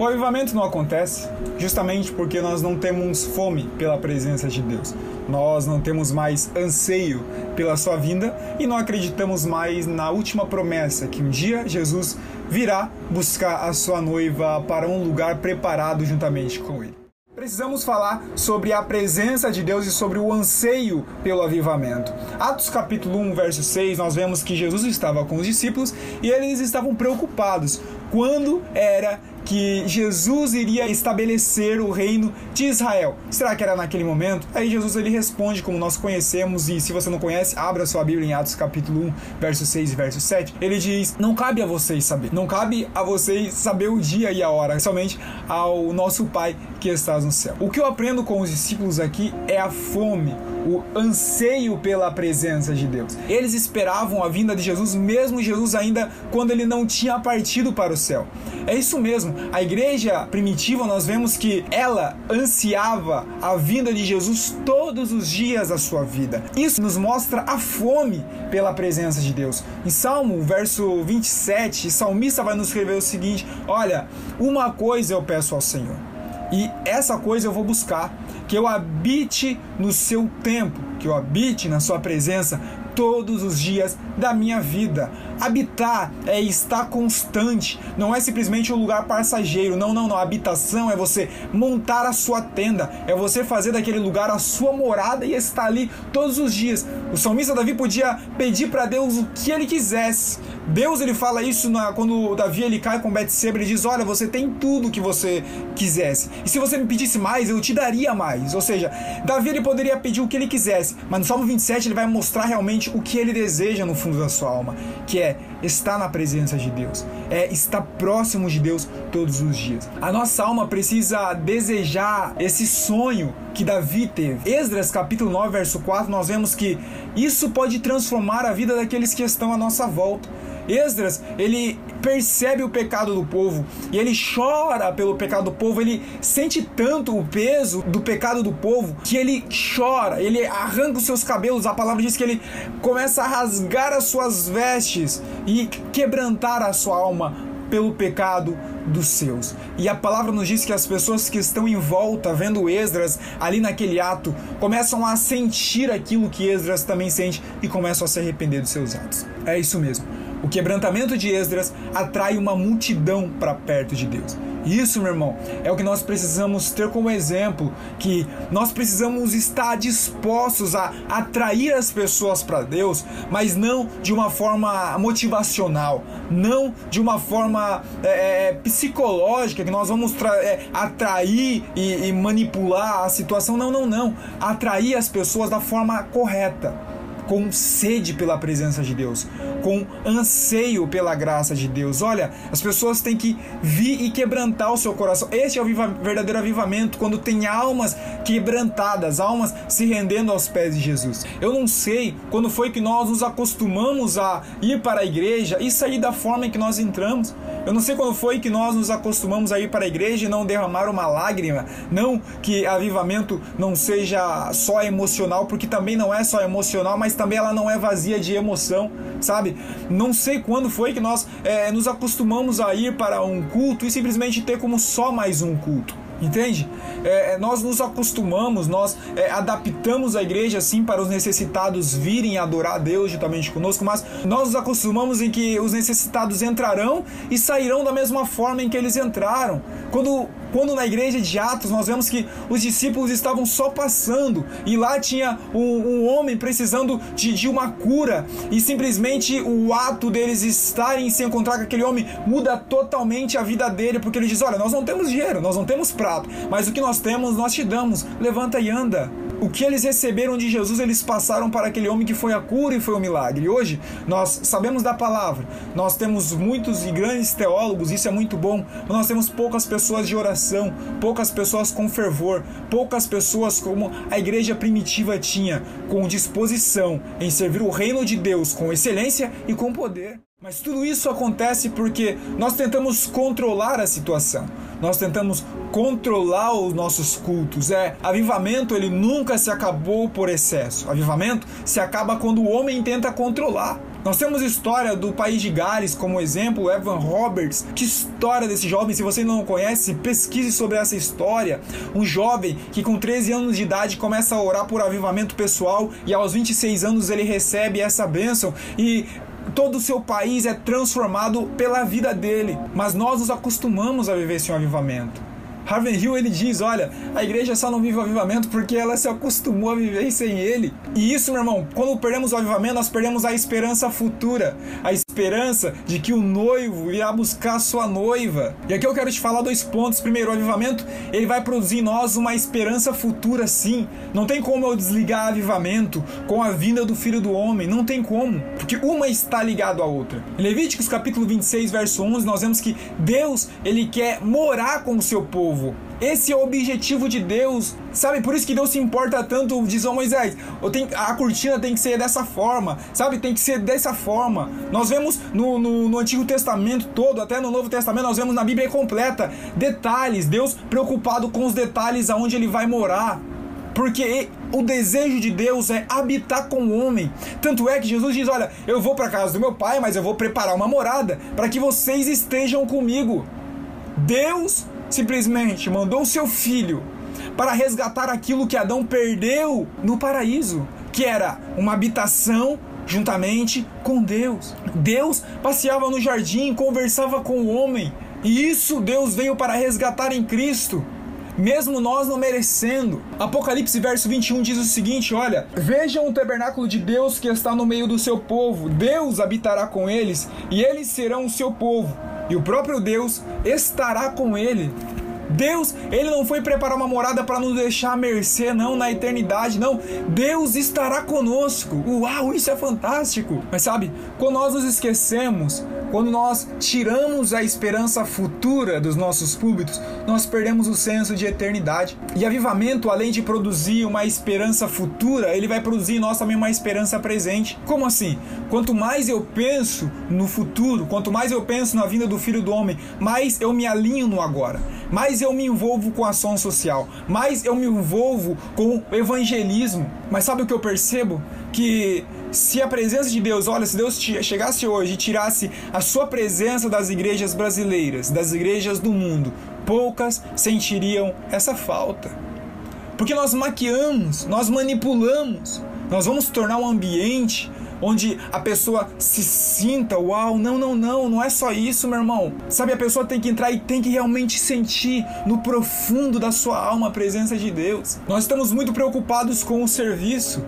O avivamento não acontece justamente porque nós não temos fome pela presença de Deus. Nós não temos mais anseio pela sua vinda e não acreditamos mais na última promessa que um dia Jesus virá buscar a sua noiva para um lugar preparado juntamente com ele. Precisamos falar sobre a presença de Deus e sobre o anseio pelo avivamento. Atos capítulo 1, verso 6, nós vemos que Jesus estava com os discípulos e eles estavam preocupados quando era que Jesus iria estabelecer o reino de Israel. Será que era naquele momento? Aí Jesus ele responde como nós conhecemos e se você não conhece, abra sua Bíblia em Atos capítulo 1, verso 6 e verso 7. Ele diz: "Não cabe a vocês saber. Não cabe a vocês saber o dia e a hora, somente ao nosso Pai que estás no céu". O que eu aprendo com os discípulos aqui é a fome, o anseio pela presença de Deus. Eles esperavam a vinda de Jesus mesmo Jesus ainda quando ele não tinha partido para o céu. É isso mesmo. A igreja primitiva, nós vemos que ela ansiava a vinda de Jesus todos os dias da sua vida. Isso nos mostra a fome pela presença de Deus. Em Salmo, verso 27, o salmista vai nos escrever o seguinte: Olha, uma coisa eu peço ao Senhor, e essa coisa eu vou buscar, que eu habite no seu tempo, que eu habite na sua presença todos os dias da minha vida. Habitar é estar constante, não é simplesmente um lugar passageiro. Não, não, não. Habitação é você montar a sua tenda, é você fazer daquele lugar a sua morada e estar ali todos os dias. O salmista Davi podia pedir para Deus o que ele quisesse. Deus ele fala isso na, quando Davi ele cai com Betseba, ele diz: "Olha, você tem tudo que você quisesse. E se você me pedisse mais, eu te daria mais". Ou seja, Davi ele poderia pedir o que ele quisesse, mas no Salmo 27 ele vai mostrar realmente o que ele deseja no fundo da sua alma, que é estar na presença de Deus, é estar próximo de Deus todos os dias. A nossa alma precisa desejar esse sonho que Davi teve. Esdras capítulo 9, verso 4, nós vemos que isso pode transformar a vida daqueles que estão à nossa volta. Esdras, ele percebe o pecado do povo e ele chora pelo pecado do povo, ele sente tanto o peso do pecado do povo que ele chora, ele arranca os seus cabelos. A palavra diz que ele começa a rasgar as suas vestes e quebrantar a sua alma pelo pecado dos seus. E a palavra nos diz que as pessoas que estão em volta, vendo Esdras ali naquele ato, começam a sentir aquilo que Esdras também sente e começam a se arrepender dos seus atos. É isso mesmo. O quebrantamento de Esdras atrai uma multidão para perto de Deus. Isso, meu irmão, é o que nós precisamos ter como exemplo, que nós precisamos estar dispostos a atrair as pessoas para Deus, mas não de uma forma motivacional, não de uma forma é, é psicológica, que nós vamos é, atrair e, e manipular a situação. Não, não, não. Atrair as pessoas da forma correta com sede pela presença de Deus, com anseio pela graça de Deus. Olha, as pessoas têm que vir e quebrantar o seu coração. Este é o verdadeiro avivamento, quando tem almas quebrantadas, almas se rendendo aos pés de Jesus. Eu não sei quando foi que nós nos acostumamos a ir para a igreja e sair da forma em que nós entramos. Eu não sei quando foi que nós nos acostumamos a ir para a igreja e não derramar uma lágrima. Não que avivamento não seja só emocional, porque também não é só emocional, mas também ela não é vazia de emoção, sabe? Não sei quando foi que nós é, nos acostumamos a ir para um culto e simplesmente ter como só mais um culto. Entende? É, é, nós nos acostumamos, nós é, adaptamos a igreja assim para os necessitados virem adorar a Deus juntamente conosco, mas nós nos acostumamos em que os necessitados entrarão e sairão da mesma forma em que eles entraram. Quando quando na igreja de Atos nós vemos que os discípulos estavam só passando e lá tinha um, um homem precisando de, de, uma cura e simplesmente o ato deles estarem se encontrar com aquele homem muda totalmente a vida dele porque ele diz: Olha, nós não temos dinheiro, nós não temos prato, mas o que nós temos nós te damos, levanta e anda o que eles receberam de Jesus, eles passaram para aquele homem que foi a cura e foi o milagre. E hoje nós sabemos da palavra, nós temos muitos e grandes teólogos, isso é muito bom, mas nós temos poucas pessoas de oração, poucas pessoas com fervor, poucas pessoas como a igreja primitiva tinha, com disposição em servir o reino de Deus com excelência e com poder. Mas tudo isso acontece porque nós tentamos controlar a situação. Nós tentamos controlar os nossos cultos. É, avivamento ele nunca se acabou por excesso. Avivamento se acaba quando o homem tenta controlar. Nós temos história do país de Gales como exemplo, Evan Roberts. Que história desse jovem, se você não conhece, pesquise sobre essa história. Um jovem que com 13 anos de idade começa a orar por avivamento pessoal e aos 26 anos ele recebe essa bênção e todo o seu país é transformado pela vida dele. Mas nós nos acostumamos a viver esse avivamento. Harvey Hill ele diz: olha, a igreja só não vive o avivamento porque ela se acostumou a viver sem ele. E isso, meu irmão, quando perdemos o avivamento, nós perdemos a esperança futura, a esperança de que o noivo irá buscar sua noiva. E aqui eu quero te falar dois pontos. Primeiro, o avivamento ele vai produzir em nós uma esperança futura, sim. Não tem como eu desligar o avivamento com a vinda do Filho do Homem. Não tem como, porque uma está ligada à outra. Em Levíticos capítulo 26, verso 11, nós vemos que Deus ele quer morar com o seu povo. Esse é o objetivo de Deus. Sabe, por isso que Deus se importa tanto, diz ao Moisés, a cortina tem que ser dessa forma, sabe, tem que ser dessa forma. Nós vemos no, no, no, Antigo Testamento todo, até no Novo Testamento, nós vemos na Bíblia completa, detalhes, Deus preocupado com os detalhes aonde ele vai morar. Porque o desejo de Deus é habitar com o homem. Tanto é que Jesus diz: Olha, eu vou para casa do meu pai, mas eu vou preparar uma morada para que vocês estejam comigo. Deus simplesmente mandou o seu filho para resgatar aquilo que Adão perdeu no paraíso, que era uma habitação juntamente com Deus. Deus passeava no jardim, conversava com o homem, e isso Deus veio para resgatar em Cristo. Mesmo nós não merecendo. Apocalipse verso 21 diz o seguinte: Olha, vejam o tabernáculo de Deus que está no meio do seu povo. Deus habitará com eles e eles serão o seu povo e o próprio Deus estará com ele. Deus, ele não foi preparar uma morada para nos deixar à mercê, não, na eternidade, não. Deus estará conosco. Uau, isso é fantástico. Mas sabe, quando nós nos esquecemos quando nós tiramos a esperança futura dos nossos púlpitos, nós perdemos o senso de eternidade. E avivamento, além de produzir uma esperança futura, ele vai produzir em nós também uma esperança presente. Como assim? Quanto mais eu penso no futuro, quanto mais eu penso na vinda do Filho do Homem, mais eu me alinho no agora, mais eu me envolvo com ação social, mais eu me envolvo com evangelismo. Mas sabe o que eu percebo? Que se a presença de Deus, olha, se Deus chegasse hoje e tirasse a sua presença das igrejas brasileiras, das igrejas do mundo, poucas sentiriam essa falta. Porque nós maquiamos, nós manipulamos, nós vamos tornar um ambiente onde a pessoa se sinta, uau, não, não, não, não é só isso, meu irmão. Sabe, a pessoa tem que entrar e tem que realmente sentir no profundo da sua alma a presença de Deus. Nós estamos muito preocupados com o serviço,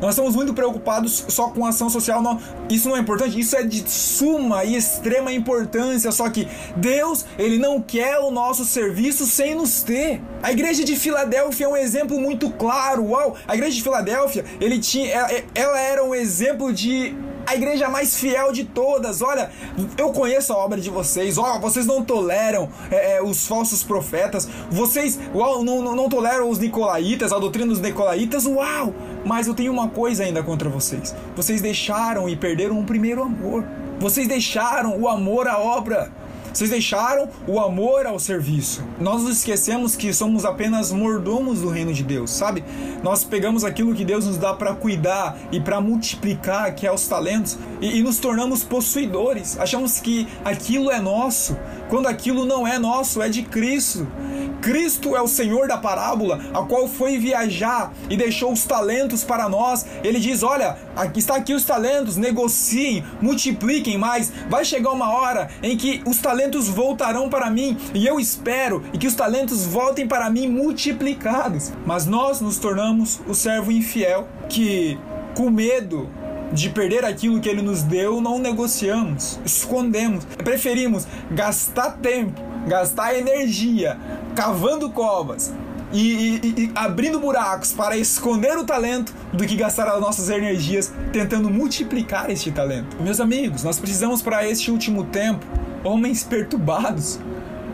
nós estamos muito preocupados só com ação social. Não, isso não é importante, isso é de suma e extrema importância. Só que Deus, ele não quer o nosso serviço sem nos ter. A igreja de Filadélfia é um exemplo muito claro. Uau! A igreja de Filadélfia, ele tinha, ela era um exemplo de a igreja mais fiel de todas. Olha, eu conheço a obra de vocês. Ó, vocês não toleram é, é, os falsos profetas. Vocês uau, não, não, não toleram os nicolaítas, a doutrina dos nicolaítas. Uau! Mas eu tenho uma coisa ainda contra vocês. Vocês deixaram e perderam o primeiro amor. Vocês deixaram o amor à obra. Vocês deixaram o amor ao serviço. Nós nos esquecemos que somos apenas mordomos do reino de Deus, sabe? Nós pegamos aquilo que Deus nos dá para cuidar e para multiplicar, que é os talentos, e, e nos tornamos possuidores. Achamos que aquilo é nosso, quando aquilo não é nosso, é de Cristo. Cristo é o Senhor da parábola, a qual foi viajar e deixou os talentos para nós. Ele diz: Olha, aqui está aqui os talentos, negociem, multipliquem mais. Vai chegar uma hora em que os talentos voltarão para mim e eu espero e que os talentos voltem para mim multiplicados. Mas nós nos tornamos o servo infiel que, com medo de perder aquilo que ele nos deu, não negociamos, escondemos. Preferimos gastar tempo, gastar energia cavando covas e, e, e, abrindo buracos para esconder o talento do que gastar as nossas energias tentando multiplicar este talento. Meus amigos, nós precisamos para este último tempo homens perturbados,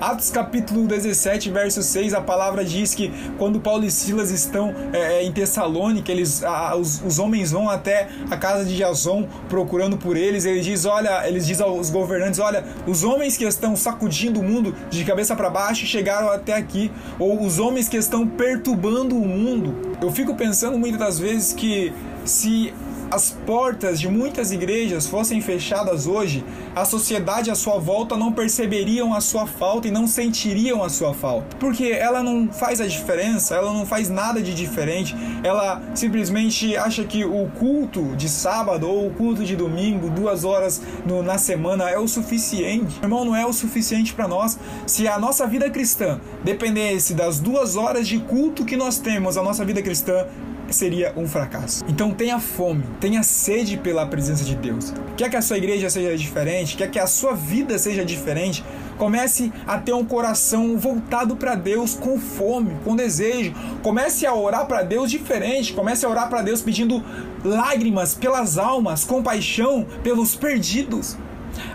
Atos capítulo 17, verso 6, a palavra diz que quando Paulo e Silas estão é, é, em Tessalônica, eles, a, os, os, homens vão até a casa de Jason procurando por eles. Ele diz, olha, eles dizem aos governantes, olha, os homens que estão sacudindo o mundo de cabeça para baixo chegaram até aqui, ou os homens que estão perturbando o mundo. Eu fico pensando muitas das vezes que se as portas de muitas igrejas fossem fechadas hoje, a sociedade à sua volta não perceberiam a sua falta e não sentiriam a sua falta. Porque ela não faz a diferença, ela não faz nada de diferente, ela simplesmente acha que o culto de sábado ou o culto de domingo, duas horas no, na semana, é o suficiente. Irmão, não é o suficiente para nós. Se a nossa vida cristã dependesse das duas horas de culto que nós temos, a nossa vida cristã seria um fracasso. Então tenha fome, tenha sede pela presença de Deus. Quer que a sua igreja seja diferente, quer que a sua vida seja diferente, comece a ter um coração voltado para Deus com fome, com desejo. Comece a orar para Deus diferente, comece a orar para Deus pedindo lágrimas pelas almas, compaixão pelos perdidos.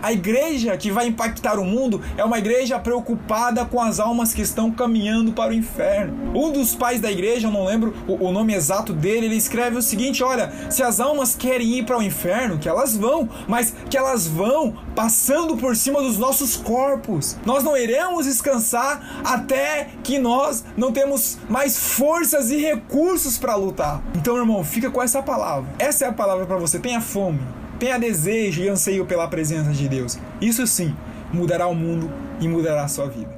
A igreja que vai impactar o mundo é uma igreja preocupada com as almas que estão caminhando para o inferno. Um dos pais da igreja, eu não lembro o, nome exato dele, ele escreve o seguinte: olha, se as almas querem ir para o inferno, que elas vão, mas que elas vão passando por cima dos nossos corpos. Nós não iremos descansar até que nós não temos mais forças e recursos para lutar. Então, irmão, fica com essa palavra. Essa é a palavra para você. Tenha fome tenha desejo e anseio pela presença de Deus. Isso sim mudará o mundo e mudará a sua vida.